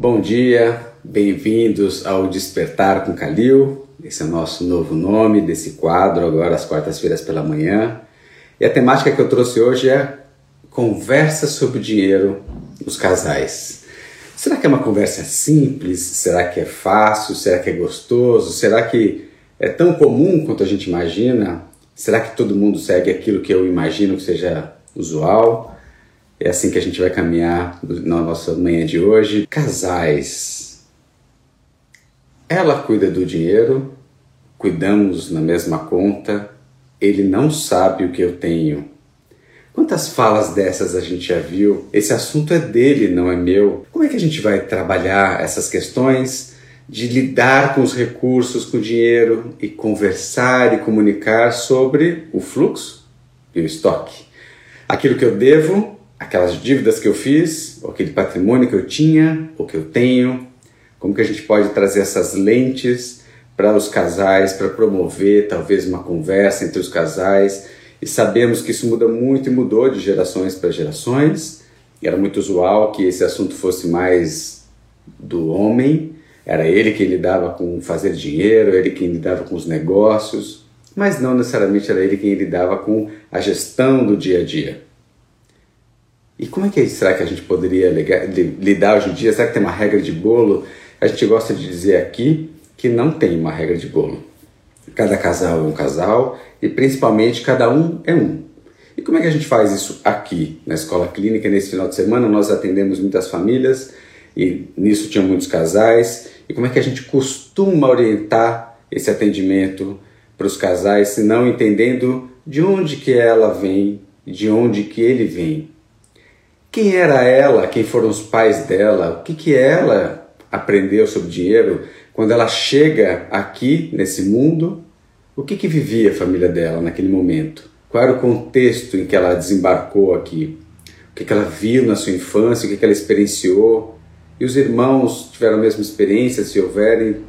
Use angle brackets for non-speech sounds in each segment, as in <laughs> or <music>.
Bom dia, bem-vindos ao Despertar com Calil. Esse é o nosso novo nome desse quadro, agora às quartas-feiras pela manhã. E a temática que eu trouxe hoje é conversa sobre dinheiro nos casais. Será que é uma conversa simples? Será que é fácil? Será que é gostoso? Será que é tão comum quanto a gente imagina? Será que todo mundo segue aquilo que eu imagino que seja usual? É assim que a gente vai caminhar na nossa manhã de hoje. Casais. Ela cuida do dinheiro, cuidamos na mesma conta, ele não sabe o que eu tenho. Quantas falas dessas a gente já viu? Esse assunto é dele, não é meu. Como é que a gente vai trabalhar essas questões de lidar com os recursos, com o dinheiro e conversar e comunicar sobre o fluxo e o estoque? Aquilo que eu devo aquelas dívidas que eu fiz, ou aquele patrimônio que eu tinha, ou que eu tenho, como que a gente pode trazer essas lentes para os casais, para promover talvez uma conversa entre os casais. E sabemos que isso muda muito e mudou de gerações para gerações. Era muito usual que esse assunto fosse mais do homem, era ele quem lidava com fazer dinheiro, ele quem lidava com os negócios, mas não necessariamente era ele quem lidava com a gestão do dia a dia. E como é que será que a gente poderia lidar hoje em dia? Será que tem uma regra de bolo? A gente gosta de dizer aqui que não tem uma regra de bolo. Cada casal é um casal e principalmente cada um é um. E como é que a gente faz isso aqui na escola clínica? Nesse final de semana nós atendemos muitas famílias e nisso tinham muitos casais. E como é que a gente costuma orientar esse atendimento para os casais, se não entendendo de onde que ela vem, de onde que ele vem? Quem era ela? Quem foram os pais dela? O que, que ela aprendeu sobre dinheiro quando ela chega aqui nesse mundo? O que, que vivia a família dela naquele momento? Qual era o contexto em que ela desembarcou aqui? O que, que ela viu na sua infância? O que, que ela experienciou? E os irmãos tiveram a mesma experiência, se houverem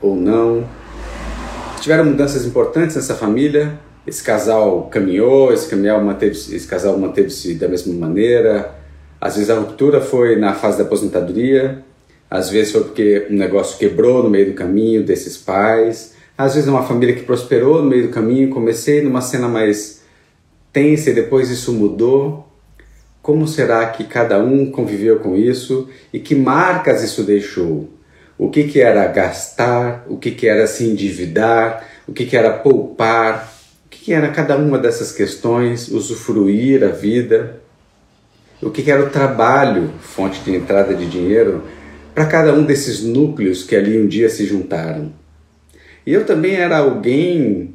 ou não? Tiveram mudanças importantes nessa família? Esse casal caminhou, esse, caminhão manteve, esse casal manteve-se da mesma maneira? Às vezes a ruptura foi na fase da aposentadoria, às vezes foi porque um negócio quebrou no meio do caminho desses pais, às vezes é uma família que prosperou no meio do caminho, comecei numa cena mais tensa e depois isso mudou. Como será que cada um conviveu com isso e que marcas isso deixou? O que, que era gastar, o que, que era se endividar, o que, que era poupar, o que, que era cada uma dessas questões, usufruir a vida o que era o trabalho, fonte de entrada de dinheiro, para cada um desses núcleos que ali um dia se juntaram. E eu também era alguém,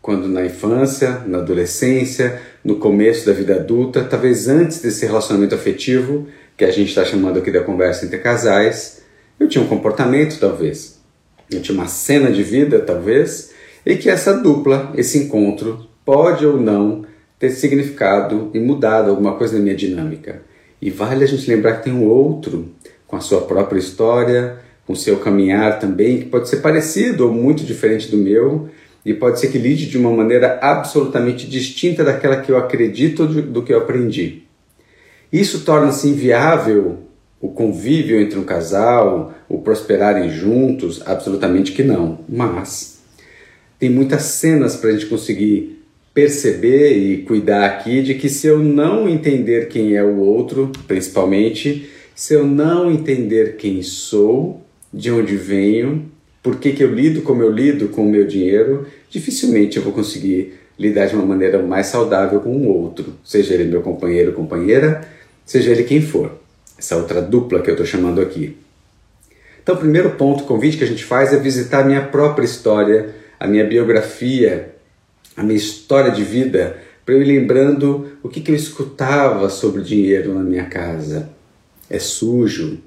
quando na infância, na adolescência, no começo da vida adulta, talvez antes desse relacionamento afetivo, que a gente está chamando aqui da conversa entre casais, eu tinha um comportamento, talvez. Eu tinha uma cena de vida, talvez, e que essa dupla, esse encontro, pode ou não ter significado e mudado alguma coisa na minha dinâmica. E vale a gente lembrar que tem um outro com a sua própria história, com o seu caminhar também, que pode ser parecido ou muito diferente do meu, e pode ser que lide de uma maneira absolutamente distinta daquela que eu acredito do, do que eu aprendi. Isso torna-se inviável o convívio entre um casal, o prosperarem juntos? Absolutamente que não. Mas tem muitas cenas para a gente conseguir perceber e cuidar aqui de que se eu não entender quem é o outro, principalmente, se eu não entender quem sou, de onde venho, por que, que eu lido como eu lido com o meu dinheiro, dificilmente eu vou conseguir lidar de uma maneira mais saudável com o outro, seja ele meu companheiro ou companheira, seja ele quem for. Essa outra dupla que eu estou chamando aqui. Então, o primeiro ponto, convite que a gente faz é visitar a minha própria história, a minha biografia, a minha história de vida para eu ir lembrando o que, que eu escutava sobre dinheiro na minha casa. É sujo,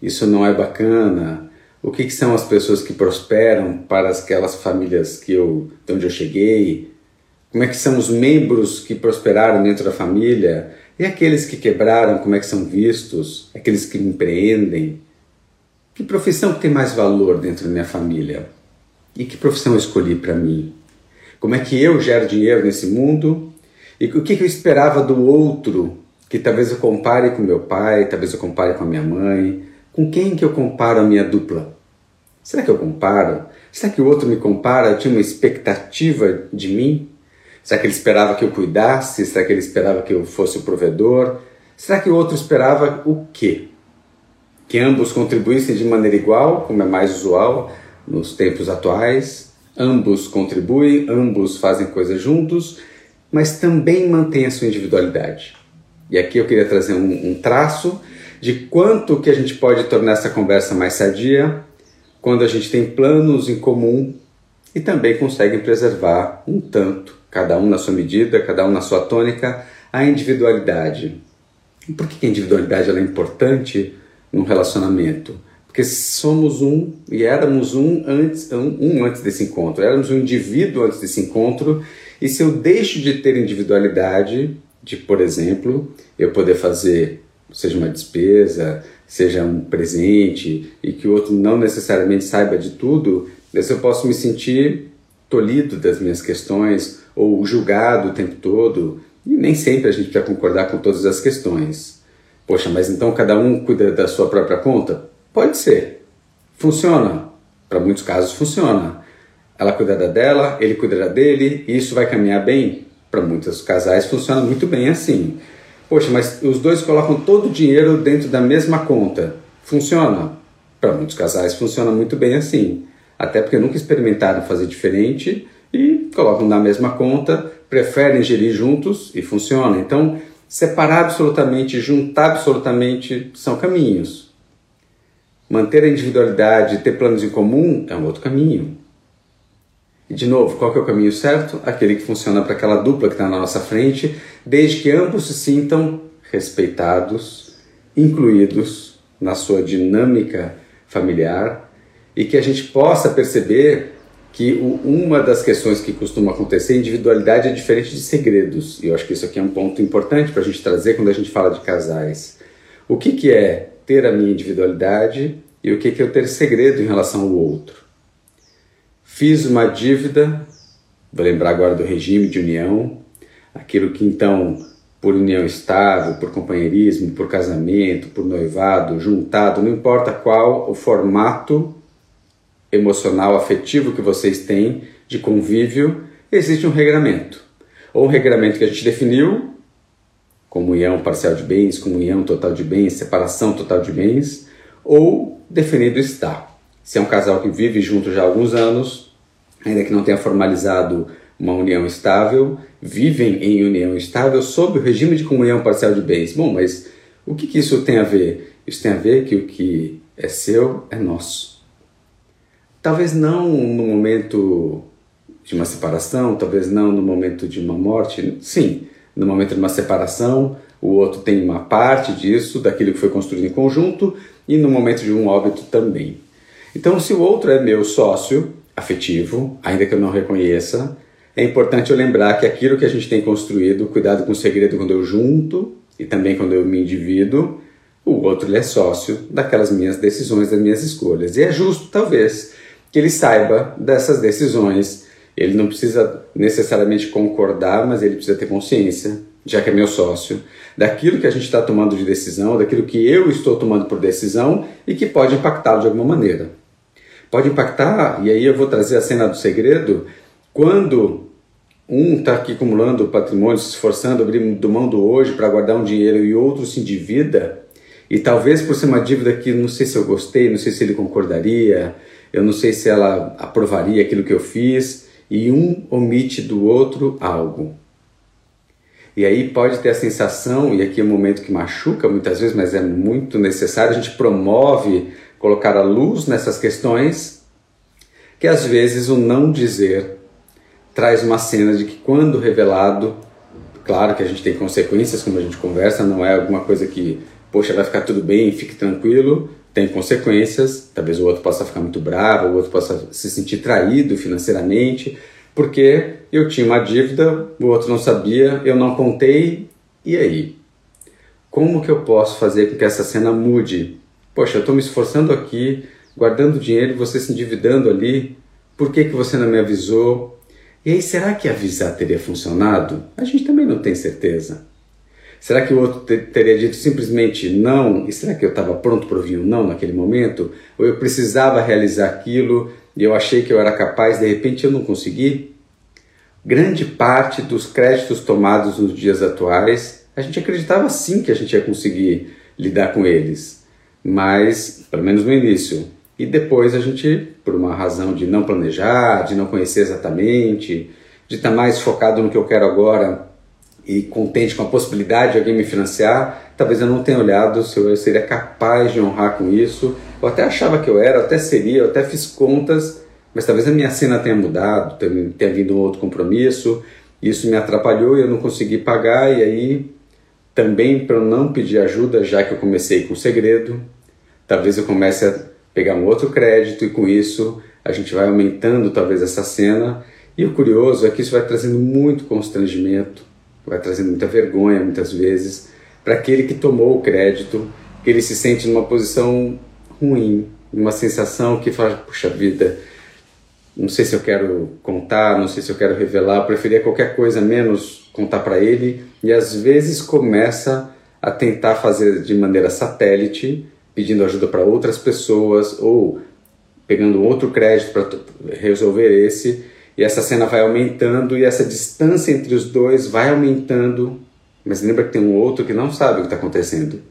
isso não é bacana. O que, que são as pessoas que prosperam para aquelas famílias que eu, de onde eu cheguei? Como é que são os membros que prosperaram dentro da família? E aqueles que quebraram, como é que são vistos? Aqueles que empreendem? Que profissão tem mais valor dentro da minha família? E que profissão eu escolhi para mim? Como é que eu gero dinheiro nesse mundo e o que, eu esperava do outro, que talvez eu compare com meu pai, talvez eu compare com a minha mãe, Com quem que eu comparo a minha dupla? Será que eu comparo? Será que o outro me compara? Tinha uma expectativa de mim? Será que ele esperava que eu cuidasse? Será que ele esperava que eu fosse o provedor? Será que o outro esperava o quê? Que ambos contribuíssem de maneira igual, como é mais usual nos tempos atuais? Ambos contribuem, ambos fazem coisas juntos, mas também mantêm a sua individualidade. E aqui eu queria trazer um, um traço de quanto que a gente pode tornar essa conversa mais sadia quando a gente tem planos em comum e também consegue preservar um tanto, cada um na sua medida, cada um na sua tônica, a individualidade. Por que a individualidade é importante num relacionamento? Porque somos um e éramos um antes, um, um antes desse encontro, éramos um indivíduo antes desse encontro, e se eu deixo de ter individualidade, de, por exemplo, eu poder fazer, seja uma despesa, seja um presente, e que o outro não necessariamente saiba de tudo, eu posso me sentir tolhido das minhas questões ou julgado o tempo todo, e nem sempre a gente precisa concordar com todas as questões. Poxa, mas então cada um cuida da sua própria conta? Pode ser. Funciona. Para muitos casos funciona. Ela cuida da dela, ele cuida dele, e isso vai caminhar bem? Para muitos casais funciona muito bem assim. Poxa, mas os dois colocam todo o dinheiro dentro da mesma conta. Funciona? Para muitos casais funciona muito bem assim. Até porque nunca experimentaram fazer diferente e colocam na mesma conta, preferem gerir juntos e funciona. Então, separar absolutamente, juntar absolutamente são caminhos. Manter a individualidade, ter planos em comum é um outro caminho. E de novo, qual é o caminho certo? Aquele que funciona para aquela dupla que está na nossa frente, desde que ambos se sintam respeitados, incluídos na sua dinâmica familiar e que a gente possa perceber que o, uma das questões que costuma acontecer, individualidade é diferente de segredos. E eu acho que isso aqui é um ponto importante para a gente trazer quando a gente fala de casais. O que, que é ter a minha individualidade e o que, que eu ter segredo em relação ao outro? Fiz uma dívida, vou lembrar agora do regime de união, aquilo que então, por união estável, por companheirismo, por casamento, por noivado, juntado, não importa qual o formato emocional, afetivo que vocês têm de convívio, existe um regramento. Ou um regramento que a gente definiu, comunhão parcial de bens, comunhão total de bens, separação total de bens, ou definido está. Se é um casal que vive junto já há alguns anos, ainda que não tenha formalizado uma união estável, vivem em união estável sob o regime de comunhão parcial de bens. Bom, mas o que, que isso tem a ver? Isso tem a ver que o que é seu é nosso. Talvez não no momento de uma separação, talvez não no momento de uma morte. Sim, no momento de uma separação, o outro tem uma parte disso, daquilo que foi construído em conjunto, e no momento de um óbito também. Então, se o outro é meu sócio afetivo, ainda que eu não reconheça, é importante eu lembrar que aquilo que a gente tem construído, cuidado com o segredo quando eu junto e também quando eu me individo, o outro é sócio daquelas minhas decisões, das minhas escolhas. E é justo, talvez, que ele saiba dessas decisões. Ele não precisa necessariamente concordar, mas ele precisa ter consciência, já que é meu sócio, daquilo que a gente está tomando de decisão, daquilo que eu estou tomando por decisão e que pode impactá-lo de alguma maneira. Pode impactar, e aí eu vou trazer a cena do segredo, quando um está aqui acumulando patrimônio, se esforçando, abrindo mão do hoje para guardar um dinheiro e outro se endivida, e talvez por ser uma dívida que não sei se eu gostei, não sei se ele concordaria, eu não sei se ela aprovaria aquilo que eu fiz, e um omite do outro algo. E aí pode ter a sensação, e aqui é um momento que machuca muitas vezes, mas é muito necessário, a gente promove colocar a luz nessas questões, que às vezes o não dizer traz uma cena de que quando revelado, claro que a gente tem consequências, como a gente conversa, não é alguma coisa que, poxa, vai ficar tudo bem, fique tranquilo, tem consequências, talvez o outro possa ficar muito bravo, o outro possa se sentir traído financeiramente, porque eu tinha uma dívida, o outro não sabia, eu não contei, e aí? Como que eu posso fazer com que essa cena mude? Poxa, eu estou me esforçando aqui, guardando dinheiro, você se endividando ali, por que, que você não me avisou? E aí, será que avisar teria funcionado? A gente também não tem certeza. Será que o outro teria dito simplesmente não? E será que eu estava pronto para ouvir um não naquele momento? Ou eu precisava realizar aquilo e eu achei que eu era capaz, de repente eu não consegui? Grande parte dos créditos tomados nos dias atuais, a gente acreditava sim que a gente ia conseguir lidar com eles, mas, pelo menos no início. E depois a gente, por uma razão de não planejar, de não conhecer exatamente, de estar tá mais focado no que eu quero agora e contente com a possibilidade de alguém me financiar, talvez eu não tenha olhado se eu seria capaz de honrar com isso. Eu até achava que eu era, eu até seria, eu até fiz contas, mas talvez a minha cena tenha mudado, tenha, tenha vindo um outro compromisso, isso me atrapalhou e eu não consegui pagar, e aí também para eu não pedir ajuda, já que eu comecei com segredo, talvez eu comece a pegar um outro crédito e com isso a gente vai aumentando talvez essa cena. E o curioso é que isso vai trazendo muito constrangimento, vai trazendo muita vergonha muitas vezes para aquele que tomou o crédito, que ele se sente numa posição ruim, uma sensação que fala, puxa vida, não sei se eu quero contar, não sei se eu quero revelar, eu preferia qualquer coisa menos contar para ele. E às vezes começa a tentar fazer de maneira satélite, pedindo ajuda para outras pessoas ou pegando outro crédito para resolver esse e essa cena vai aumentando e essa distância entre os dois vai aumentando, mas lembra que tem um outro que não sabe o que está acontecendo.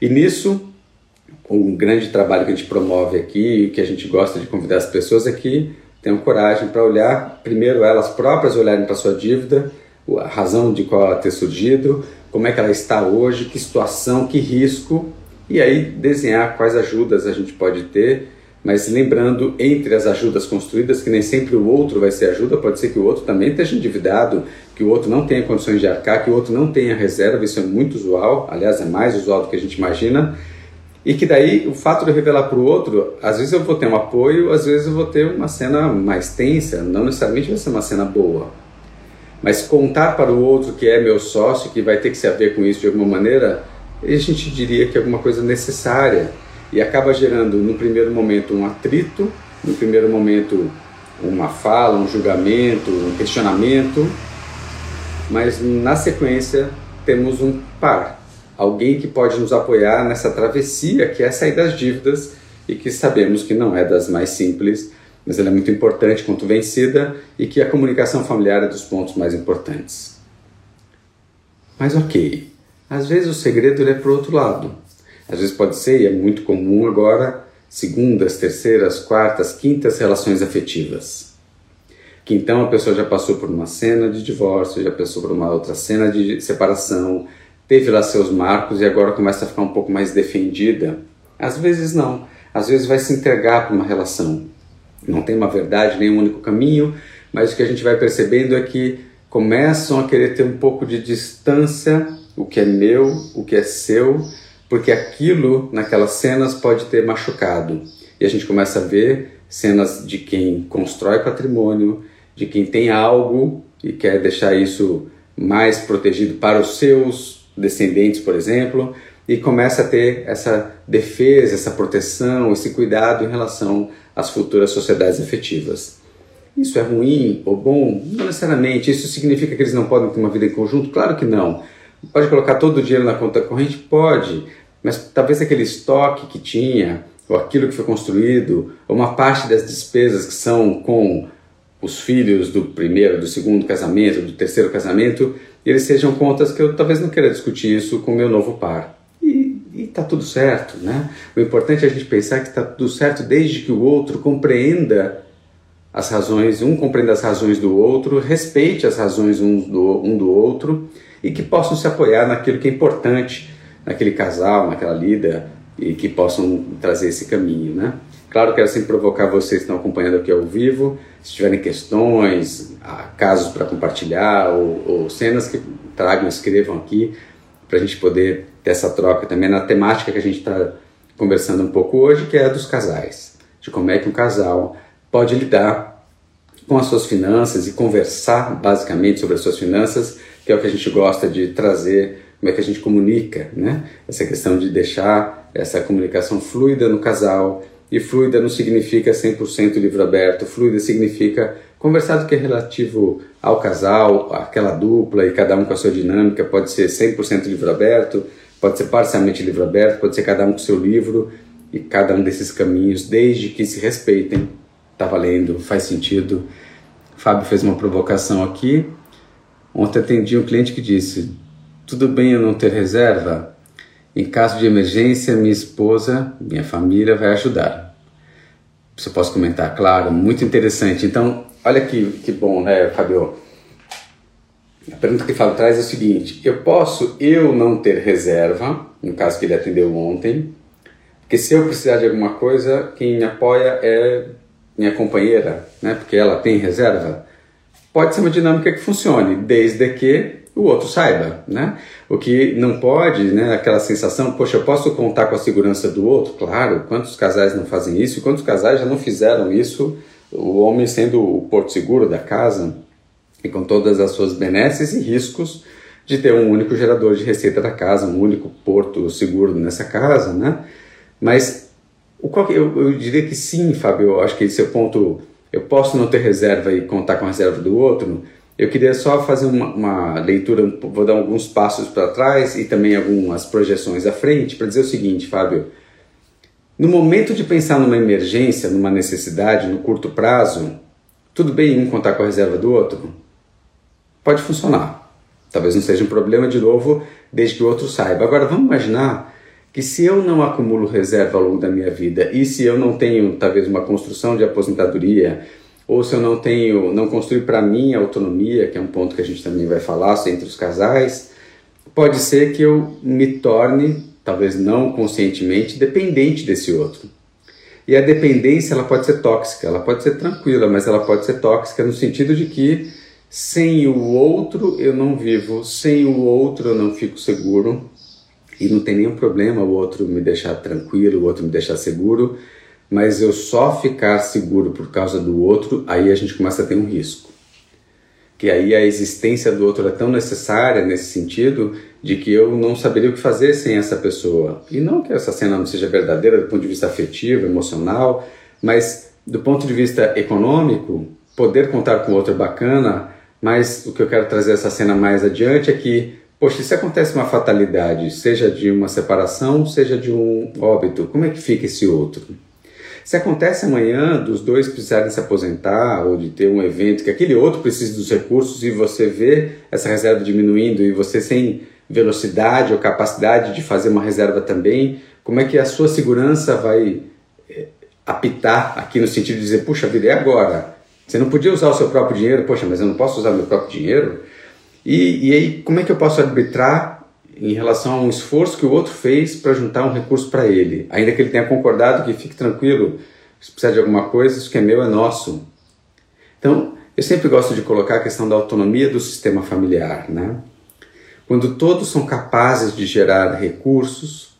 E nisso, um grande trabalho que a gente promove aqui que a gente gosta de convidar as pessoas é que tenham coragem para olhar, primeiro elas próprias olharem para sua dívida, a razão de qual ela ter surgido, como é que ela está hoje, que situação, que risco, e aí desenhar quais ajudas a gente pode ter mas lembrando, entre as ajudas construídas, que nem sempre o outro vai ser ajuda, pode ser que o outro também esteja endividado, que o outro não tenha condições de arcar, que o outro não tenha reserva, isso é muito usual, aliás, é mais usual do que a gente imagina, e que daí o fato de eu revelar para o outro, às vezes eu vou ter um apoio, às vezes eu vou ter uma cena mais tensa, não necessariamente vai ser uma cena boa. Mas contar para o outro que é meu sócio, que vai ter que se haver com isso de alguma maneira, a gente diria que é alguma coisa necessária e acaba gerando no primeiro momento um atrito, no primeiro momento uma fala, um julgamento, um questionamento, mas na sequência temos um par, alguém que pode nos apoiar nessa travessia que é sair das dívidas e que sabemos que não é das mais simples, mas ela é muito importante quanto vencida e que a comunicação familiar é dos pontos mais importantes. Mas ok, às vezes o segredo é para o outro lado. Às vezes pode ser, e é muito comum agora, segundas, terceiras, quartas, quintas relações afetivas. Que então a pessoa já passou por uma cena de divórcio, já passou por uma outra cena de separação, teve lá seus marcos e agora começa a ficar um pouco mais defendida. Às vezes não. Às vezes vai se entregar para uma relação. Não tem uma verdade, nem um único caminho, mas o que a gente vai percebendo é que começam a querer ter um pouco de distância, o que é meu, o que é seu, porque aquilo naquelas cenas pode ter machucado. E a gente começa a ver cenas de quem constrói patrimônio, de quem tem algo e quer deixar isso mais protegido para os seus descendentes, por exemplo, e começa a ter essa defesa, essa proteção, esse cuidado em relação às futuras sociedades afetivas. Isso é ruim ou bom? Não necessariamente. Isso significa que eles não podem ter uma vida em conjunto? Claro que não. Pode colocar todo o dinheiro na conta corrente? Pode, mas talvez aquele estoque que tinha, ou aquilo que foi construído, ou uma parte das despesas que são com os filhos do primeiro, do segundo casamento, do terceiro casamento, eles sejam contas que eu talvez não queira discutir isso com meu novo par. E, está tudo certo, né? O importante é a gente pensar que está tudo certo desde que o outro compreenda as razões, um compreenda as razões do outro, respeite as razões um do, um do outro e que possam se apoiar naquilo que é importante naquele casal, naquela lida e que possam trazer esse caminho, né? Claro, quero sempre provocar vocês que estão acompanhando aqui ao vivo, se tiverem questões, ah, casos para compartilhar ou, ou, cenas que tragam, escrevam aqui para a gente poder ter essa troca também na temática que a gente está conversando um pouco hoje, que é a dos casais, de como é que um casal pode lidar com as suas finanças e conversar basicamente sobre as suas finanças, que é o que a gente gosta de trazer como é que a gente comunica, né? Essa questão de deixar essa comunicação fluida no casal e fluida não significa 100% livro aberto. Fluida significa conversar do que é relativo ao casal, aquela dupla e cada um com a sua dinâmica. Pode ser 100% livro aberto, pode ser parcialmente livro aberto, pode ser cada um com seu livro e cada um desses caminhos, desde que se respeitem. Tá valendo, faz sentido. Fábio fez uma provocação aqui. Ontem atendi um cliente que disse: Tudo bem eu não ter reserva? Em caso de emergência, minha esposa, minha família vai ajudar. Você posso comentar, claro, muito interessante. Então, olha que, que bom, né, Fabio? A pergunta que Fábio traz é o seguinte: eu posso eu não ter reserva, no caso que ele atendeu ontem, porque se eu precisar de alguma coisa, quem me apoia é minha companheira, né? Porque ela tem reserva. Pode ser uma dinâmica que funcione, desde que o outro saiba, né? O que não pode, né? Aquela sensação, poxa, eu posso contar com a segurança do outro? Claro, quantos casais não fazem isso? Quantos casais já não fizeram isso? O homem sendo o porto seguro da casa e com todas as suas benesses e riscos de ter um único gerador de receita da casa, um único porto seguro nessa casa, né? Mas o qual, eu, eu diria que sim, Fábio, eu acho que esse é o ponto. Eu posso não ter reserva e contar com a reserva do outro, eu queria só fazer uma, uma leitura, vou dar alguns passos para trás e também algumas projeções à frente para dizer o seguinte, Fábio. No momento de pensar numa emergência, numa necessidade, no curto prazo, tudo bem um contar com a reserva do outro? Pode funcionar. Talvez não seja um problema de novo, desde que o outro saiba. Agora vamos imaginar que se eu não acumulo reserva ao longo da minha vida e se eu não tenho talvez uma construção de aposentadoria ou se eu não tenho, não construí para mim a autonomia, que é um ponto que a gente também vai falar entre os casais, pode ser que eu me torne, talvez não conscientemente, dependente desse outro. E a dependência ela pode ser tóxica, ela pode ser tranquila, mas ela pode ser tóxica no sentido de que sem o outro eu não vivo, sem o outro eu não fico seguro e não tem nenhum problema o outro me deixar tranquilo, o outro me deixar seguro mas eu só ficar seguro por causa do outro, aí a gente começa a ter um risco. Que aí a existência do outro é tão necessária nesse sentido de que eu não saberia o que fazer sem essa pessoa. E não que essa cena não seja verdadeira do ponto de vista afetivo, emocional, mas do ponto de vista econômico, poder contar com outro é bacana, mas o que eu quero trazer essa cena mais adiante é que, poxa, se acontece uma fatalidade, seja de uma separação, seja de um óbito, como é que fica esse outro? Se acontece amanhã dos dois precisarem se aposentar ou de ter um evento que aquele outro precisa dos recursos e você vê essa reserva diminuindo e você sem velocidade ou capacidade de fazer uma reserva também, como é que a sua segurança vai eh, apitar aqui no sentido de dizer, puxa vida, é agora. Você não podia usar o seu próprio dinheiro, poxa, mas eu não posso usar meu próprio dinheiro? E, e aí, como é que eu posso arbitrar em relação a um esforço que o outro fez para juntar um recurso para ele, ainda que ele tenha concordado que fique tranquilo, se precisar de alguma coisa, isso que é meu é nosso. Então, eu sempre gosto de colocar a questão da autonomia do sistema familiar, né? Quando todos são capazes de gerar recursos,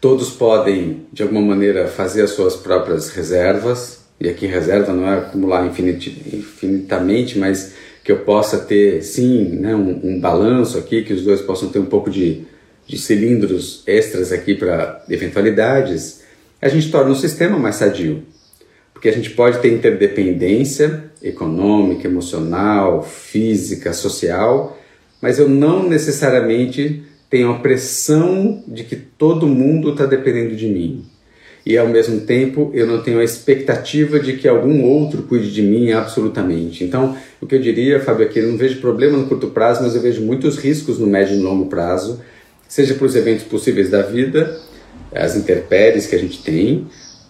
todos podem, de alguma maneira, fazer as suas próprias reservas, e aqui reserva não é acumular infinitamente, mas que eu possa ter, sim, né, um, um balanço aqui, que os dois possam ter um pouco de, de cilindros extras aqui para eventualidades, a gente torna o sistema mais sadio. Porque a gente pode ter interdependência econômica, emocional, física, social, mas eu não necessariamente tenho a pressão de que todo mundo está dependendo de mim e ao mesmo tempo eu não tenho a expectativa de que algum outro cuide de mim absolutamente. Então, o que eu diria, Fábio, é que eu não vejo problema no curto prazo, mas eu vejo muitos riscos no médio e longo prazo, seja para os eventos possíveis da vida, as intempéries que a gente tem,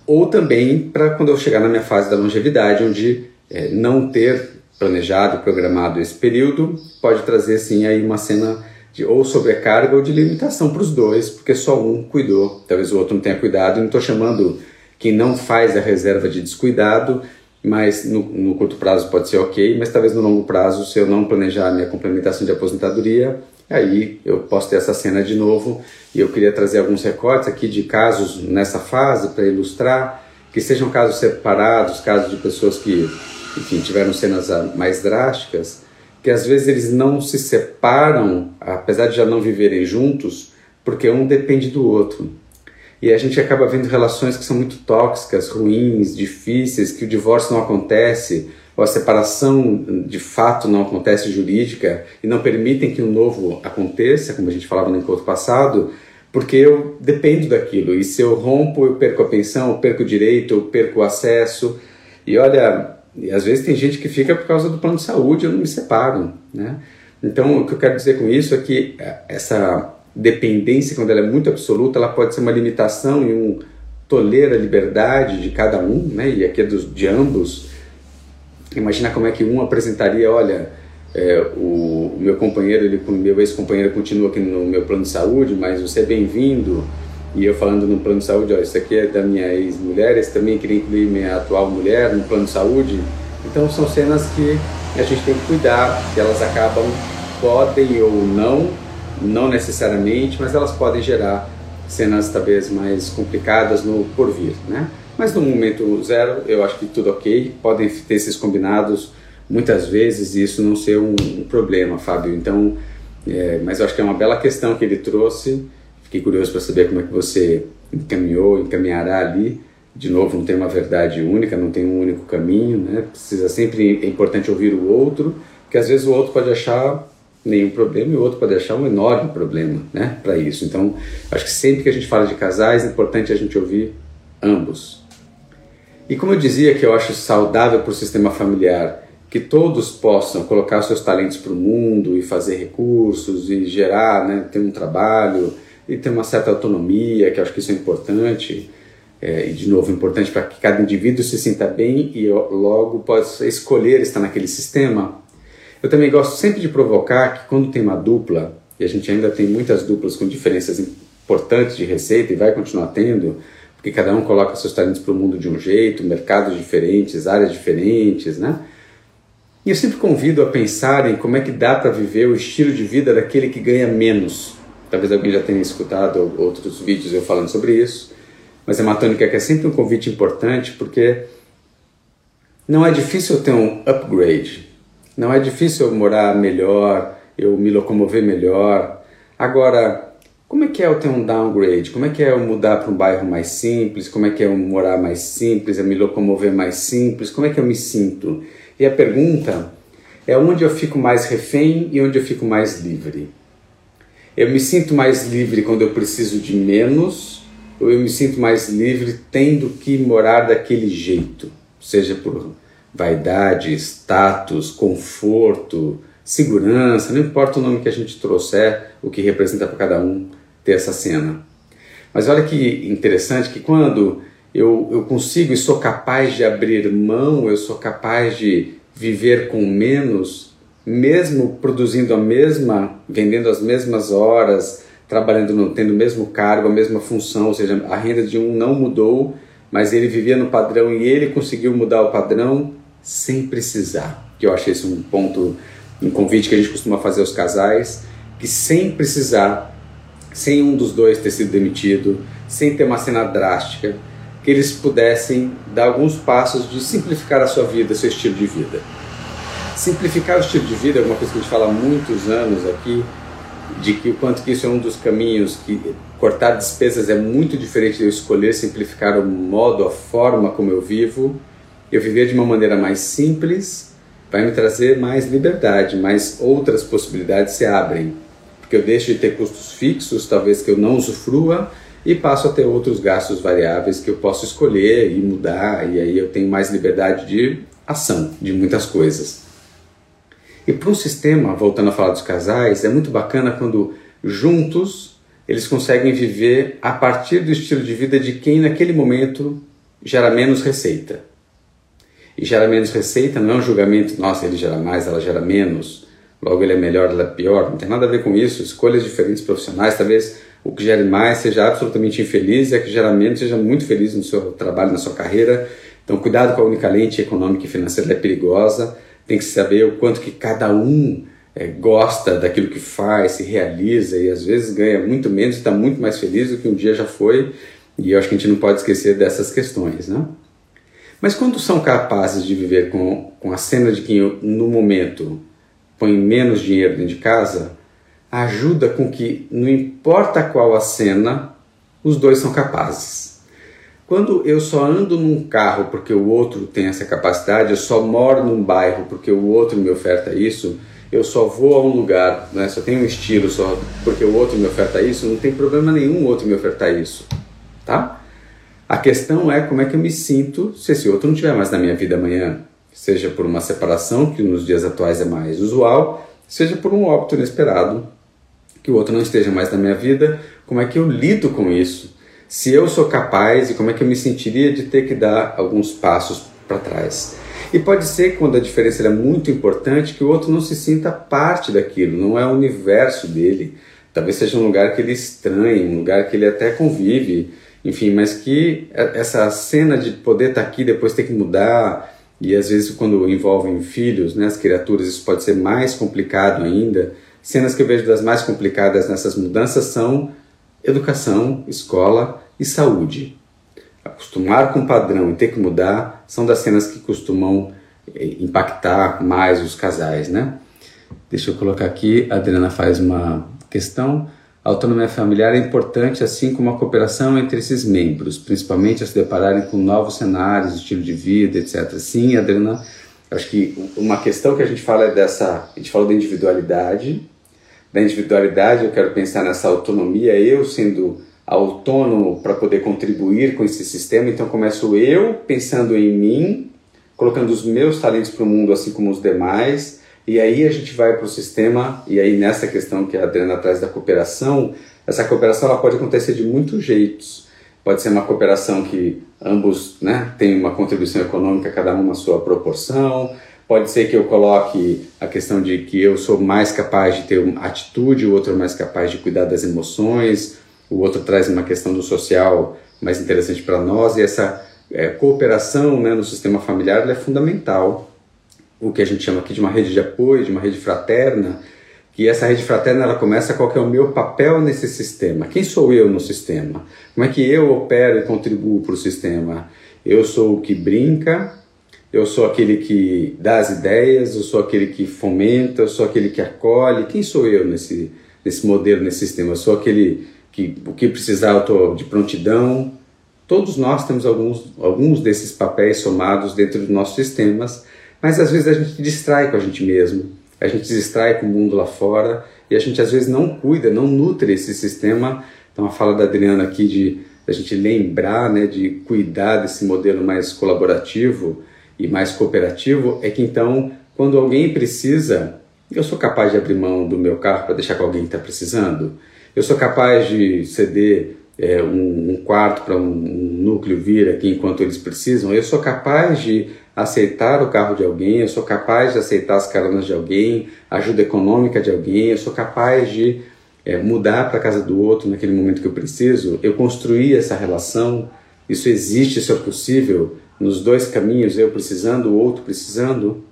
ou também para quando eu chegar na minha fase da longevidade, onde é, não ter planejado, programado esse período pode trazer sim aí uma cena de ou sobrecarga ou de limitação para os dois, porque só um cuidou, talvez o outro não tenha cuidado. Não estou chamando quem não faz a reserva de descuidado, mas no, no, curto prazo pode ser ok, mas talvez no longo prazo, se eu não planejar minha complementação de aposentadoria, aí eu posso ter essa cena de novo. E eu queria trazer alguns recortes aqui de casos nessa fase para ilustrar, que sejam casos separados, casos de pessoas que, enfim, tiveram cenas mais drásticas que às vezes eles não se separam, apesar de já não viverem juntos, porque um depende do outro. e a gente acaba vendo relações que são muito tóxicas, ruins, difíceis, que o divórcio não acontece, ou a separação de fato não acontece jurídica e não permitem que o novo aconteça, como a gente falava no encontro passado, porque eu dependo daquilo. E se eu rompo, eu perco a pensão, eu perco o direito, eu perco o acesso. E olha, às vezes tem gente que fica por causa do plano de saúde, eu não me separo, né? Então, o que eu quero dizer com isso é que eh, essa dependência, quando ela é muito absoluta, ela pode ser uma limitação e um tolera a liberdade de cada um, né? E aqui é dos, de ambos. Imagina como é que um apresentaria, olha, é, o, o, meu companheiro, ele, o meu ex-companheiro continua aqui no meu plano de saúde, mas você é bem-vindo. E eu falando no plano de saúde, olha, isso aqui é da minha ex-mulher, esse também queria incluir minha atual mulher no plano de saúde. Então são cenas que a gente tem que cuidar, que elas acabam, podem ou não não necessariamente, mas elas podem gerar cenas talvez mais complicadas no porvir, né? Mas no momento zero, eu acho que tudo ok, podem ter esses combinados muitas vezes e isso não ser um, um problema, Fábio. Então, é, mas eu acho que é uma bela questão que ele trouxe. Fiquei curioso para saber como é que você encaminhou, encaminhará ali. De novo, não tem uma verdade única, não tem um único caminho, né? Precisa sempre é importante ouvir o outro, porque às vezes o outro pode achar nenhum problema e o outro pode achar um enorme problema né, para isso. Então, acho que sempre que a gente fala de casais, é importante a gente ouvir ambos. E como eu dizia que eu acho saudável para o sistema familiar que todos possam colocar seus talentos para o mundo e fazer recursos e gerar, né, ter um trabalho e ter uma certa autonomia, que eu acho que isso é importante. É, e de novo, importante para que cada indivíduo se sinta bem e logo possa escolher estar naquele sistema eu também gosto sempre de provocar que quando tem uma dupla, e a gente ainda tem muitas duplas com diferenças importantes de receita e vai continuar tendo, porque cada um coloca seus talentos para o mundo de um jeito, mercados diferentes, áreas diferentes, né? E eu sempre convido a pensar em como é que dá para viver o estilo de vida daquele que ganha menos. Talvez alguém já tenha escutado outros vídeos eu falando sobre isso, mas é uma tônica que é sempre um convite importante porque não é difícil ter um upgrade, não é difícil eu morar melhor, eu me locomover melhor. Agora, como é que é eu ter um downgrade? Como é que é eu mudar para um bairro mais simples? Como é que é eu morar mais simples, eu me locomover mais simples? Como é que eu me sinto? E a pergunta é onde eu fico mais refém e onde eu fico mais livre. Eu me sinto mais livre quando eu preciso de menos, ou eu me sinto mais livre tendo que morar daquele jeito, seja por vaidade, status, conforto, segurança, não importa o nome que a gente trouxer, o que representa para cada um ter essa cena. Mas olha que interessante que quando eu, eu consigo e sou capaz de abrir mão, eu sou capaz de viver com menos, mesmo produzindo a mesma, vendendo as mesmas horas, trabalhando, tendo o mesmo cargo, a mesma função, ou seja, a renda de um não mudou, mas ele vivia no padrão e ele conseguiu mudar o padrão, sem precisar. Que eu achei esse um ponto, um convite que a gente costuma fazer aos casais, que sem precisar, sem um dos dois ter sido demitido, sem ter uma cena drástica, que eles pudessem dar alguns passos de simplificar a sua vida, seu estilo de vida. Simplificar o estilo de vida é uma coisa que a gente fala há muitos anos aqui, de que o quanto que isso é um dos caminhos que cortar despesas é muito diferente de eu escolher simplificar o modo, a forma como eu vivo, eu viver de uma maneira mais simples vai me trazer mais liberdade, mais outras possibilidades se abrem. Porque eu deixo de ter custos fixos, talvez que eu não usufrua, e passo a ter outros gastos variáveis que eu posso escolher e mudar, e aí eu tenho mais liberdade de ação de muitas coisas. E para um sistema, voltando a falar dos casais, é muito bacana quando juntos eles conseguem viver a partir do estilo de vida de quem naquele momento gera menos receita. E gera menos receita, não é um julgamento, nossa, ele gera mais, ela gera menos, logo ele é melhor, ela é pior, não tem nada a ver com isso, escolhas diferentes profissionais, talvez o que gere mais seja absolutamente infeliz e a que gera menos seja muito feliz no seu trabalho, na sua carreira, então cuidado com a única lente econômica e financeira, ela é perigosa, tem que saber o quanto que cada um é, gosta daquilo que faz, se realiza e às vezes ganha muito menos está muito mais feliz do que um dia já foi, e eu acho que a gente não pode esquecer dessas questões, né? Mas quando são capazes de viver com, com a cena de quem no momento põe menos dinheiro dentro de casa, ajuda com que, não importa qual a cena, os dois são capazes. Quando eu só ando num carro porque o outro tem essa capacidade, eu só moro num bairro porque o outro me oferta isso, eu só vou a um lugar, né, só tenho um estilo só porque o outro me oferta isso, não tem problema nenhum o outro me ofertar isso, tá? A questão é como é que eu me sinto se esse outro não estiver mais na minha vida amanhã, seja por uma separação, que nos dias atuais é mais usual, seja por um óbito inesperado, que o outro não esteja mais na minha vida, como é que eu lido com isso? Se eu sou capaz e como é que eu me sentiria de ter que dar alguns passos para trás? E pode ser, quando a diferença é muito importante, que o outro não se sinta parte daquilo, não é o universo dele. Talvez seja um lugar que ele estranhe, um lugar que ele até convive, enfim, mas que essa cena de poder estar tá aqui depois ter que mudar, e às vezes quando envolvem filhos, né, as criaturas, isso pode ser mais complicado ainda Cenas que eu vejo das mais complicadas nessas mudanças são educação, escola e saúde. Acostumar com o padrão e ter que mudar são das cenas que costumam eh, impactar mais os casais, né? Deixa eu colocar aqui, a Adriana faz uma questão. A autonomia familiar é importante, assim como a cooperação entre esses membros, principalmente a se depararem com novos cenários, estilo de vida, etc. Sim, Adriana, acho que uma questão que a gente fala é dessa, a gente falou da individualidade, da individualidade, eu quero pensar nessa autonomia, eu sendo autônomo para poder contribuir com esse sistema, então começo eu pensando em mim, colocando os meus talentos para o mundo assim como os demais, e aí a gente vai para o sistema, e aí nessa questão que a Adriana traz da cooperação, essa cooperação ela pode acontecer de muitos jeitos. Pode ser uma cooperação que ambos né, têm uma contribuição econômica, cada um na sua proporção, Pode ser que eu coloque a questão de que eu sou mais capaz de ter uma atitude, o outro é mais capaz de cuidar das emoções, o outro traz uma questão do social mais interessante para nós e essa é, cooperação né, no sistema familiar é fundamental. O que a gente chama aqui de uma rede de apoio, de uma rede fraterna, que essa rede fraterna ela começa qual é o meu papel nesse sistema. Quem sou eu no sistema? Como é que eu opero e contribuo para o sistema? Eu sou o que brinca, eu sou aquele que dá as ideias, eu sou aquele que fomenta, eu sou aquele que acolhe. Quem sou eu nesse, nesse modelo, nesse sistema? Eu sou aquele que, o que precisar, eu estou de prontidão. Todos nós temos alguns, alguns desses papéis somados dentro dos nossos sistemas, mas às vezes a gente distrai com a gente mesmo, a gente distrai com o mundo lá fora e a gente às vezes não cuida, não nutre esse sistema. Então a fala da Adriana aqui de a gente lembrar, né, de cuidar desse modelo mais colaborativo, e mais cooperativo é que então, quando alguém precisa, eu sou capaz de abrir mão do meu carro para deixar com alguém que está precisando. Eu sou capaz de ceder é, um, um, quarto para um, um, núcleo vir aqui enquanto eles precisam. Eu sou capaz de aceitar o carro de alguém. Eu sou capaz de aceitar as caronas de alguém, ajuda econômica de alguém. Eu sou capaz de é, mudar para a casa do outro naquele momento que eu preciso. Eu construí essa relação. Isso existe, isso é possível nos dois caminhos, eu precisando, o outro precisando.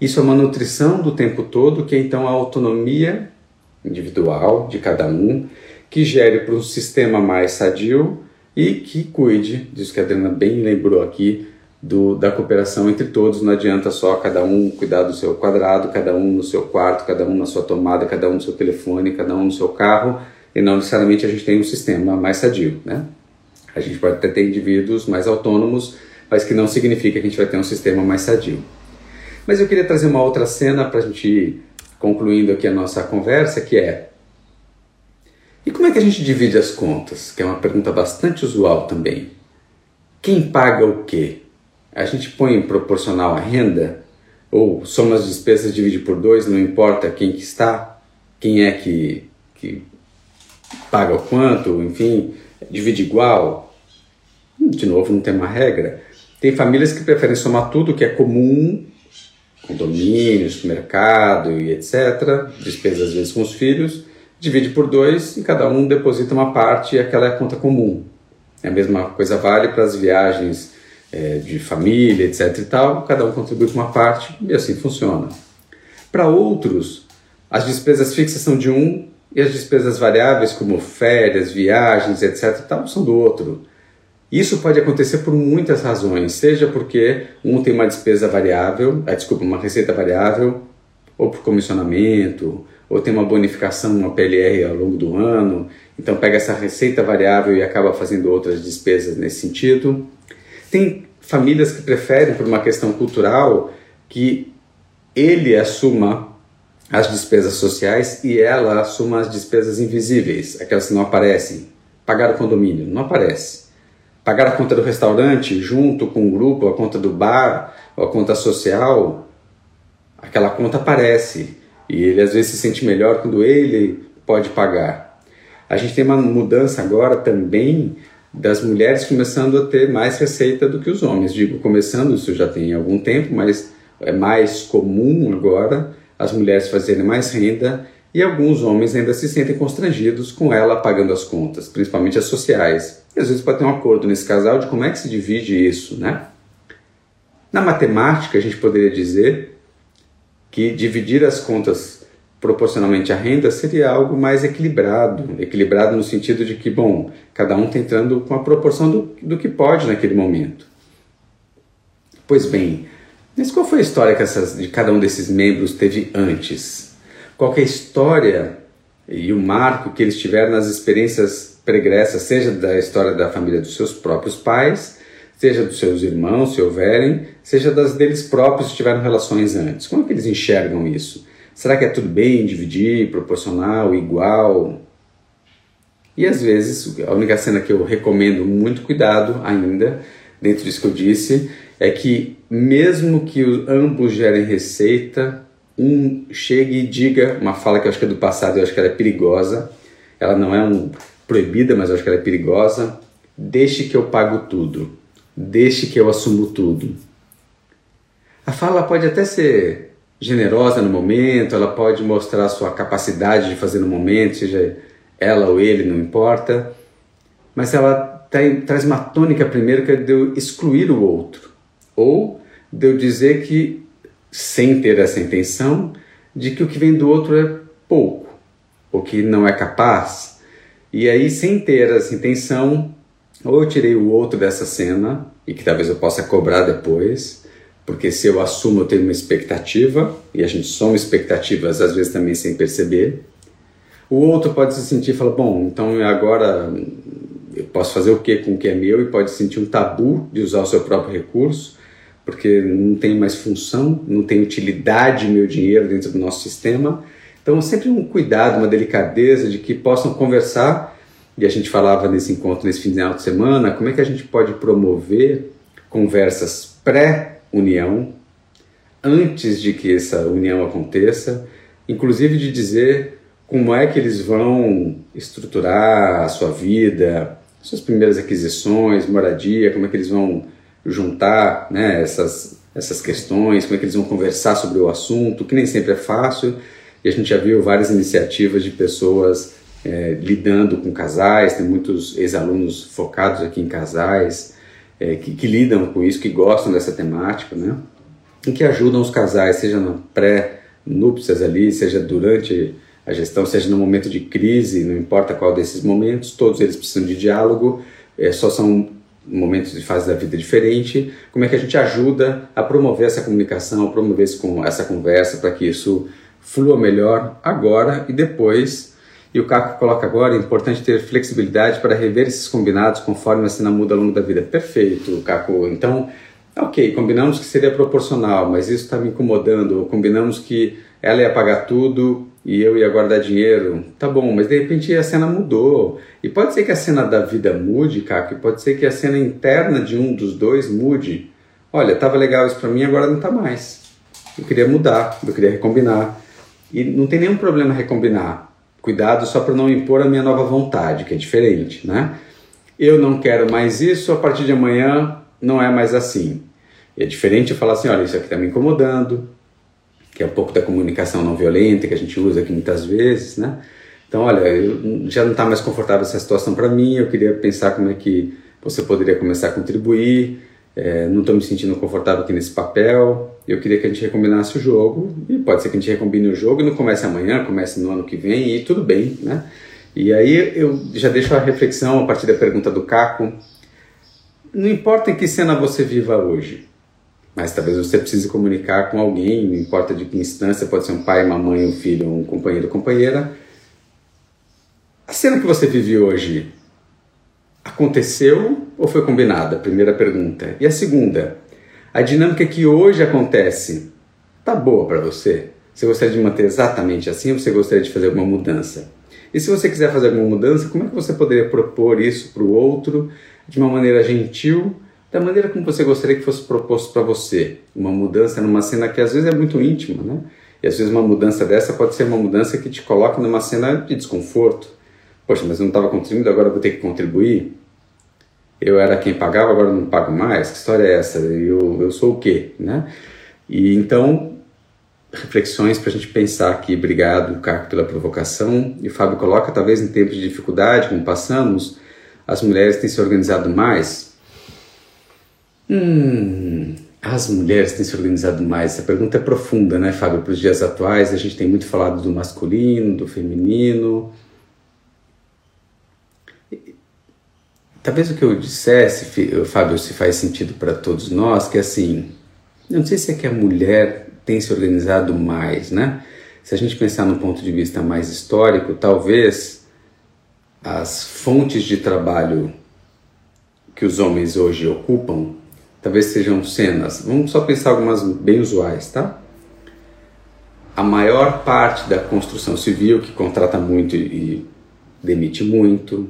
Isso é uma nutrição do tempo todo, que é então a autonomia individual de cada um, que gere para um sistema mais sadio e que cuide, disso que a Adriana bem lembrou aqui, do, da cooperação entre todos. Não adianta só cada um cuidar do seu quadrado, cada um no seu quarto, cada um na sua tomada, cada um no seu telefone, cada um no seu carro, e não necessariamente a gente tem um sistema mais sadio. Né? A gente pode até ter indivíduos mais autônomos mas que não significa que a gente vai ter um sistema mais sadio. Mas eu queria trazer uma outra cena para a gente ir concluindo aqui a nossa conversa, que é e como é que a gente divide as contas? Que é uma pergunta bastante usual também. Quem paga o quê? A gente põe proporcional à renda? Ou soma as despesas, divide por dois, não importa quem que está, quem é que, que paga o quanto, enfim, divide igual? De novo, não tem uma regra. Tem famílias que preferem somar tudo que é comum, condomínios, mercado e etc., despesas às vezes com os filhos, divide por dois e cada um deposita uma parte e aquela é a conta comum. A mesma coisa vale para as viagens é, de família, etc. e tal, cada um contribui com uma parte e assim funciona. Para outros, as despesas fixas são de um e as despesas variáveis, como férias, viagens, etc., e tal, são do outro. Isso pode acontecer por muitas razões, seja porque um tem uma despesa variável, ah, desculpa, uma receita variável, ou por comissionamento, ou tem uma bonificação, uma PLR ao longo do ano, então pega essa receita variável e acaba fazendo outras despesas nesse sentido. Tem famílias que preferem, por uma questão cultural, que ele assuma as despesas sociais e ela assuma as despesas invisíveis, aquelas que não aparecem. Pagar o condomínio, não aparece. Pagar a conta do restaurante junto com o grupo, a conta do bar, a conta social, aquela conta aparece. E ele às vezes se sente melhor quando ele pode pagar. A gente tem uma mudança agora também das mulheres começando a ter mais receita do que os homens. Digo começando, isso já tem algum tempo, mas é mais comum agora as mulheres fazerem mais renda e alguns homens ainda se sentem constrangidos com ela pagando as contas, principalmente as sociais. E às vezes pode ter um acordo nesse casal de como é que se divide isso, né? Na matemática, a gente poderia dizer que dividir as contas proporcionalmente à renda seria algo mais equilibrado, equilibrado no sentido de que, bom, cada um está entrando com a proporção do, do que pode naquele momento. Pois bem, mas qual foi a história que essas, de cada um desses membros teve antes? Qual a história e o marco que eles tiveram nas experiências pregressas, seja da história da família dos seus próprios pais, seja dos seus irmãos, se houverem, seja das deles próprios se tiveram relações antes. Como é que eles enxergam isso? Será que é tudo bem dividir, proporcional, igual? E às vezes, a única cena que eu recomendo muito cuidado ainda, dentro disso que eu disse, é que mesmo que ambos gerem receita, um chegue e diga uma fala que eu acho que é do passado, eu acho que ela é perigosa. Ela não é um proibida, mas eu acho que ela é perigosa. Deixe que eu pago tudo. Deixe que eu assumo tudo. A fala pode até ser generosa no momento, ela pode mostrar sua capacidade de fazer no momento, seja ela ou ele, não importa. Mas ela tem, traz uma tônica primeiro que é de eu excluir o outro ou de eu dizer que, sem ter essa intenção, de que o que vem do outro é pouco, ou que não é capaz. E aí, sem ter essa intenção, ou eu tirei o outro dessa cena, e que talvez eu possa cobrar depois, porque se eu assumo eu tenho uma expectativa, e a gente soma expectativas às vezes também sem perceber. O outro pode se sentir e falar, bom, então agora eu posso fazer o que com o que é meu e pode sentir um tabu de usar o seu próprio recurso porque não tem mais função, não tem utilidade meu dinheiro dentro do nosso sistema. Então, sempre um cuidado, uma delicadeza de que possam conversar. E a gente falava nesse encontro, nesse final de semana, como é que a gente pode promover conversas pré-união, antes de que essa união aconteça, inclusive de dizer como é que eles vão estruturar a sua vida, suas primeiras aquisições, moradia, como é que eles vão juntar né, essas, essas questões, como é que eles vão conversar sobre o assunto, que nem sempre é fácil. E a gente já viu várias iniciativas de pessoas é, lidando com casais, tem muitos ex-alunos focados aqui em casais, é, que, que, lidam com isso, que gostam dessa temática, né? E que ajudam os casais, seja na pré-núpcias ali, seja durante a gestão, seja no momento de crise, não importa qual desses momentos, todos eles precisam de diálogo, é, só são momentos de fase da vida diferente, como é que a gente ajuda a promover essa comunicação, a promover essa conversa para que isso flua melhor agora e depois. E o Caco coloca agora, é importante ter flexibilidade para rever esses combinados conforme a cena muda ao longo da vida. Perfeito, Caco. Então, ok, combinamos que seria proporcional, mas isso está me incomodando. Combinamos que ela ia pagar tudo e eu ia guardar dinheiro. Tá bom, mas de repente a cena mudou. E pode ser que a cena da vida mude, Caco, e pode ser que a cena interna de um dos dois mude. Olha, tava legal isso para mim, agora não tá mais. Eu queria mudar, eu queria recombinar. E não tem nenhum problema recombinar. Cuidado só para não impor a minha nova vontade, que é diferente, né? Eu não quero mais isso, a partir de amanhã não é mais assim. E é diferente eu falar assim, olha, isso aqui está me incomodando, que é um pouco da comunicação não violenta que a gente usa aqui muitas vezes, né? Então, olha, eu, já não está mais confortável essa situação para mim, eu queria pensar como é que você poderia começar a contribuir, é, não estou me sentindo confortável aqui nesse papel, eu queria que a gente recombinasse o jogo, e pode ser que a gente recombine o jogo e não comece amanhã, comece no ano que vem, e tudo bem, né? E aí eu já deixo a reflexão a partir da pergunta do Caco, não importa em que cena você viva hoje, mas talvez você precise comunicar com alguém, não importa de que instância, pode ser um pai, uma mãe, um filho, um companheiro, companheira. A cena que você vive hoje aconteceu ou foi combinada? Primeira pergunta. E a segunda, a dinâmica que hoje acontece tá boa para você? Você gostaria de manter exatamente assim ou você gostaria de fazer alguma mudança? E se você quiser fazer alguma mudança, como é que você poderia propor isso para o outro de uma maneira gentil, da maneira como você gostaria que fosse proposto para você? Uma mudança numa cena que às vezes é muito íntima, né? E às vezes uma mudança dessa pode ser uma mudança que te coloca numa cena de desconforto. Poxa, mas eu não estava contribuindo, agora vou ter que contribuir? Eu era quem pagava, agora não pago mais? Que história é essa? Eu, eu sou o quê? Né? E então, reflexões para a gente pensar aqui. Obrigado, Caco, pela provocação. E o Fábio coloca, talvez em tempos de dificuldade, como passamos, as mulheres têm se organizado mais. Hum, as mulheres têm se organizado mais. Essa pergunta é profunda, né, Fábio? Para os dias atuais, a gente tem muito falado do masculino, do feminino. Talvez o que eu dissesse, Fábio, se faz sentido para todos nós, que assim, eu não sei se é que a mulher tem se organizado mais, né? Se a gente pensar no ponto de vista mais histórico, talvez as fontes de trabalho que os homens hoje ocupam, talvez sejam cenas. Vamos só pensar algumas bem usuais, tá? A maior parte da construção civil que contrata muito e demite muito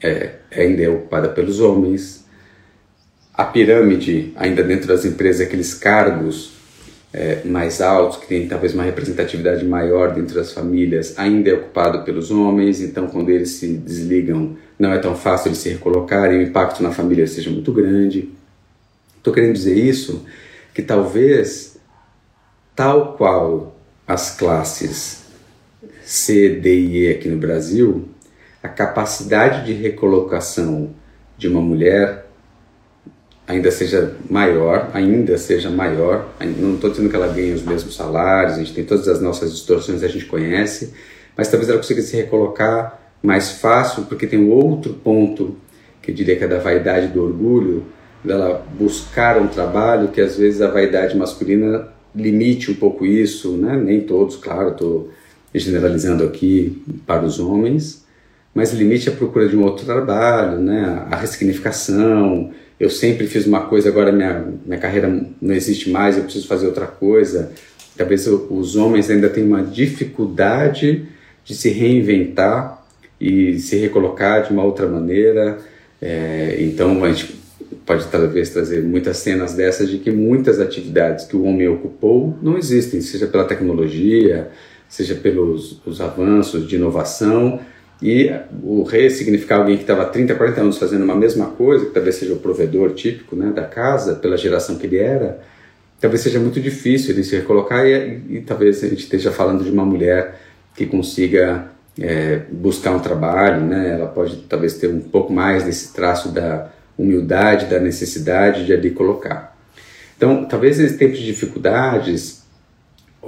é, ainda é ocupada pelos homens. A pirâmide, ainda dentro das empresas, aqueles cargos é, mais altos, que tem talvez uma representatividade maior dentro das famílias, ainda é ocupado pelos homens, então quando eles se desligam, não é tão fácil eles se recolocarem, o impacto na família seja muito grande. Estou querendo dizer isso, que talvez, tal qual as classes C, D e E aqui no Brasil, a capacidade de recolocação de uma mulher ainda seja maior, ainda seja maior. Não estou dizendo que ela ganhe os mesmos salários, a gente tem todas as nossas distorções, a gente conhece, mas talvez ela consiga se recolocar mais fácil, porque tem um outro ponto que eu diria que é da vaidade do orgulho, dela buscar um trabalho que às vezes a vaidade masculina limite um pouco isso, né? Nem todos, claro, estou generalizando aqui para os homens, mas limite a procura de um outro trabalho, né? A ressignificação, eu sempre fiz uma coisa, agora minha, minha carreira não existe mais, eu preciso fazer outra coisa. Talvez os homens ainda tenham uma dificuldade de se reinventar e se recolocar de uma outra maneira. É, então a gente pode talvez trazer muitas cenas dessas de que muitas atividades que o homem ocupou não existem, seja pela tecnologia, seja pelos os avanços de inovação e o rei significar alguém que estava 30, 40 anos fazendo uma mesma coisa, que talvez seja o provedor típico né, da casa, pela geração que ele era, talvez seja muito difícil ele se recolocar e, e talvez a gente esteja falando de uma mulher que consiga é, buscar um trabalho, né? ela pode talvez ter um pouco mais desse traço da humildade, da necessidade de ali colocar. Então, talvez esses tempos de dificuldades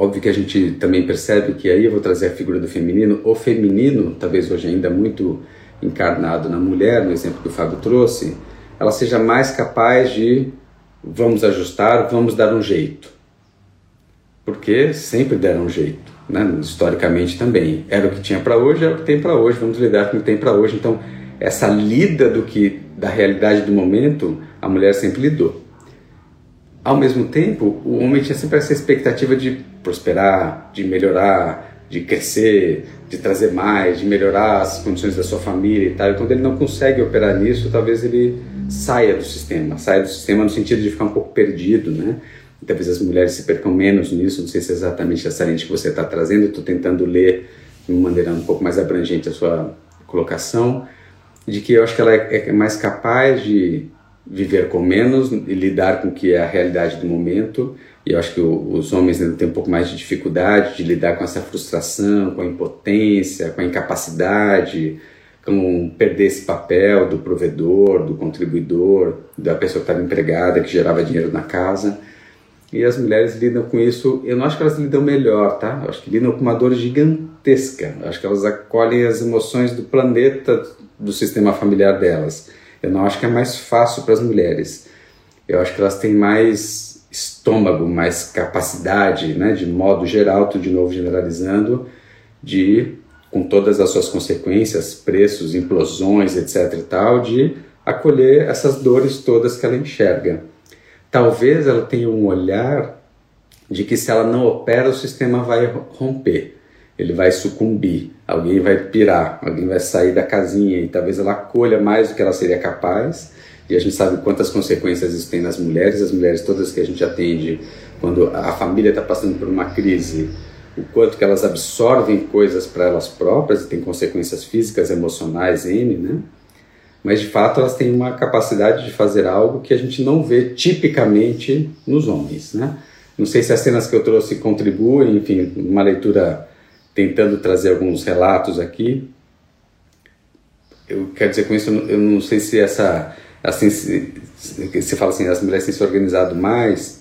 Óbvio que a gente também percebe que aí eu vou trazer a figura do feminino. O feminino, talvez hoje ainda muito encarnado na mulher, no exemplo que o Fábio trouxe, ela seja mais capaz de vamos ajustar, vamos dar um jeito. Porque sempre deram um jeito, né? historicamente também. Era o que tinha para hoje, é o que tem para hoje, vamos lidar com o que tem para hoje. Então, essa lida do que da realidade do momento, a mulher sempre lidou. Ao mesmo tempo, o homem tinha sempre essa expectativa de prosperar, de melhorar, de crescer, de trazer mais, de melhorar as condições da sua família e tal. E quando ele não consegue operar nisso, talvez ele saia do sistema, saia do sistema no sentido de ficar um pouco perdido, né? E talvez as mulheres se percam menos nisso, não sei se é exatamente essa lente que você está trazendo, estou tentando ler de uma maneira um pouco mais abrangente a sua colocação, de que eu acho que ela é, é mais capaz de viver com menos e lidar com o que é a realidade do momento. E eu acho que o, os homens ainda têm um pouco mais de dificuldade de lidar com essa frustração, com a impotência, com a incapacidade, com perder esse papel do provedor, do contribuidor, da pessoa que estava empregada, que gerava dinheiro na casa. E as mulheres lidam com isso, eu não acho que elas lidam melhor, tá? Eu acho que lidam com uma dor gigantesca. Acho que elas acolhem as emoções do planeta, do sistema familiar delas eu não acho que é mais fácil para as mulheres. Eu acho que elas têm mais estômago, mais capacidade, né, de modo geral, tudo de novo generalizando, de, com todas as suas consequências, preços, implosões, etc e tal, de acolher essas dores todas que ela enxerga. Talvez ela tenha um olhar de que se ela não opera, o sistema vai romper, ele vai sucumbir, alguém vai pirar, alguém vai sair da casinha. E talvez ela acolha mais do que ela seria capaz. E a gente sabe quantas consequências isso tem nas mulheres, as mulheres todas que a gente atende, quando a família está passando por uma crise, o quanto que elas absorvem coisas para elas próprias e tem consequências físicas, emocionais, N, né? Mas de fato elas têm uma capacidade de fazer algo que a gente não vê tipicamente nos homens, né? Não sei se as cenas que eu trouxe contribuem, enfim, uma leitura tentando trazer alguns relatos aqui. Eu quero dizer com isso, eu não sei se essa assim, se, se fala assim, as mulheres têm se organizado mais,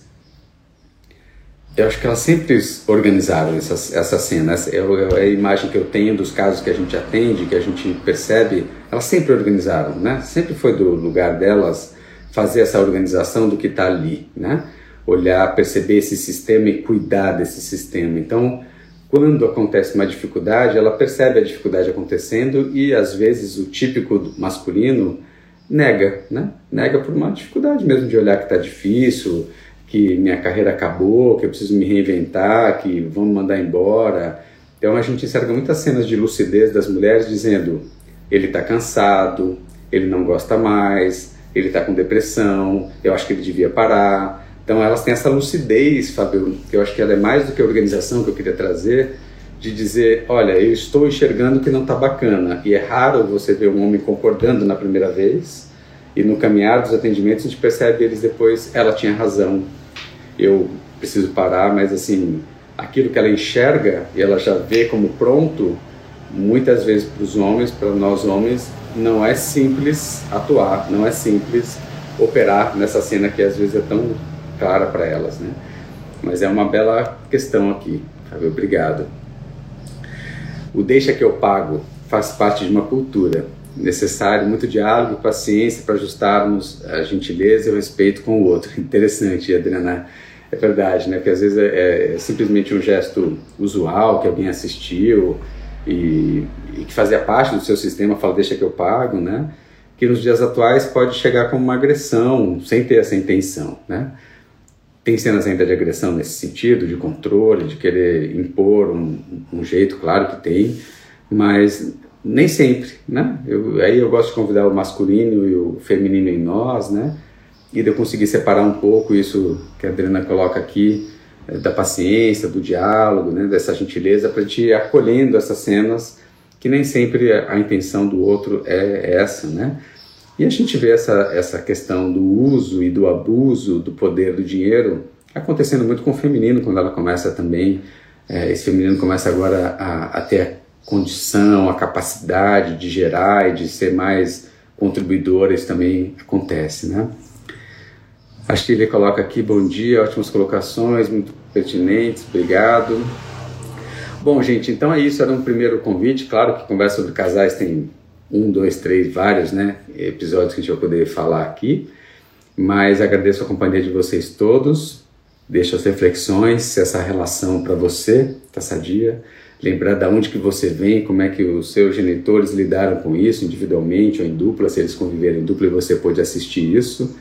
eu acho que elas sempre organizaram essas, essa cena, essa é a imagem que eu tenho dos casos que a gente atende, que a gente percebe, elas sempre organizaram, né? Sempre foi do lugar delas fazer essa organização do que está ali, né? Olhar, perceber esse sistema e cuidar desse sistema. Então, quando acontece uma dificuldade, ela percebe a dificuldade acontecendo e às vezes o típico masculino nega, né? Nega por uma dificuldade mesmo de olhar que está difícil, que minha carreira acabou, que eu preciso me reinventar, que vão me mandar embora. Então a gente enxerga muitas cenas de lucidez das mulheres dizendo: ele está cansado, ele não gosta mais, ele está com depressão, eu acho que ele devia parar. Então elas têm essa lucidez, Fábio, que eu acho que ela é mais do que a organização que eu queria trazer, de dizer, olha, eu estou enxergando que não está bacana. E é raro você ver um homem concordando na primeira vez, e no caminhar dos atendimentos a gente percebe eles depois, ela tinha razão, eu preciso parar, mas assim, aquilo que ela enxerga e ela já vê como pronto, muitas vezes para os homens, para nós homens, não é simples atuar, não é simples operar nessa cena que às vezes é tão clara para elas, né? Mas é uma bela questão aqui, Fábio, obrigado. O deixa que eu pago faz parte de uma cultura. Necessário muito diálogo e paciência para ajustarmos a gentileza e o respeito com o outro. <laughs> Interessante, Adriana. É verdade, né? Porque às vezes é, é simplesmente um gesto usual que alguém assistiu e, e, que fazia parte do seu sistema, fala deixa que eu pago, né? Que nos dias atuais pode chegar como uma agressão sem ter essa intenção, né? Tem cenas ainda de agressão nesse sentido, de controle, de querer impor um, um jeito, claro que tem, mas nem sempre, né? Eu, aí eu gosto de convidar o masculino e o feminino em nós, né? E de eu conseguir separar um pouco isso que a Adriana coloca aqui, eh, da paciência, do diálogo, né? Dessa gentileza, para a gente ir acolhendo essas cenas que nem sempre a intenção do outro é essa, né? E a gente vê essa, essa questão do uso e do abuso do poder do dinheiro acontecendo muito com o feminino, quando ela começa também, é, esse feminino começa agora a, a ter a condição, a capacidade de gerar e de ser mais contribuidora, isso também acontece, né? A Chile coloca aqui, bom dia, ótimas colocações, muito pertinentes, obrigado. Bom, gente, então é isso, era um primeiro convite, claro que conversa sobre casais tem um, dois, três, vários né, episódios que a gente vai poder falar aqui. Mas agradeço a companhia de vocês todos. Deixa as reflexões, se essa relação para você está sadia. Lembrar de onde que você vem, como é que os seus genitores lidaram com isso, individualmente ou em dupla, se eles conviveram em dupla e você pôde assistir isso.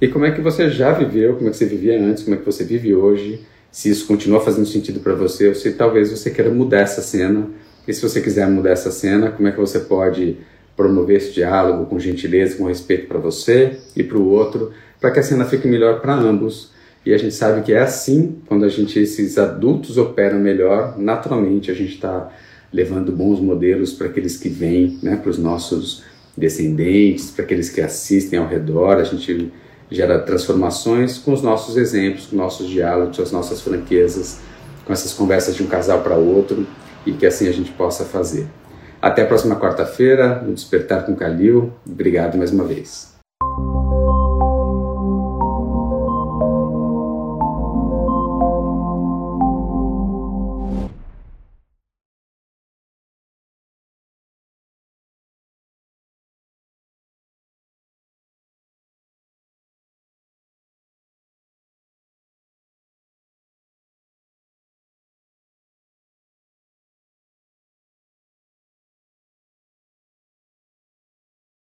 E como é que você já viveu, como é que você vivia antes, como é que você vive hoje, se isso continua fazendo sentido para você, ou se talvez você queira mudar essa cena e se você quiser mudar essa cena, como é que você pode promover esse diálogo com gentileza, com respeito para você e para o outro, para que a cena fique melhor para ambos. E a gente sabe que é assim, quando a gente esses adultos operam melhor, naturalmente a gente está levando bons modelos para aqueles que vêm, né, para os nossos descendentes, para aqueles que assistem ao redor. A gente gera transformações com os nossos exemplos, com nossos diálogos, com as nossas franquezas, com essas conversas de um casal para outro e que assim a gente possa fazer. Até a próxima quarta-feira, no Despertar com Calil. Obrigado mais uma vez.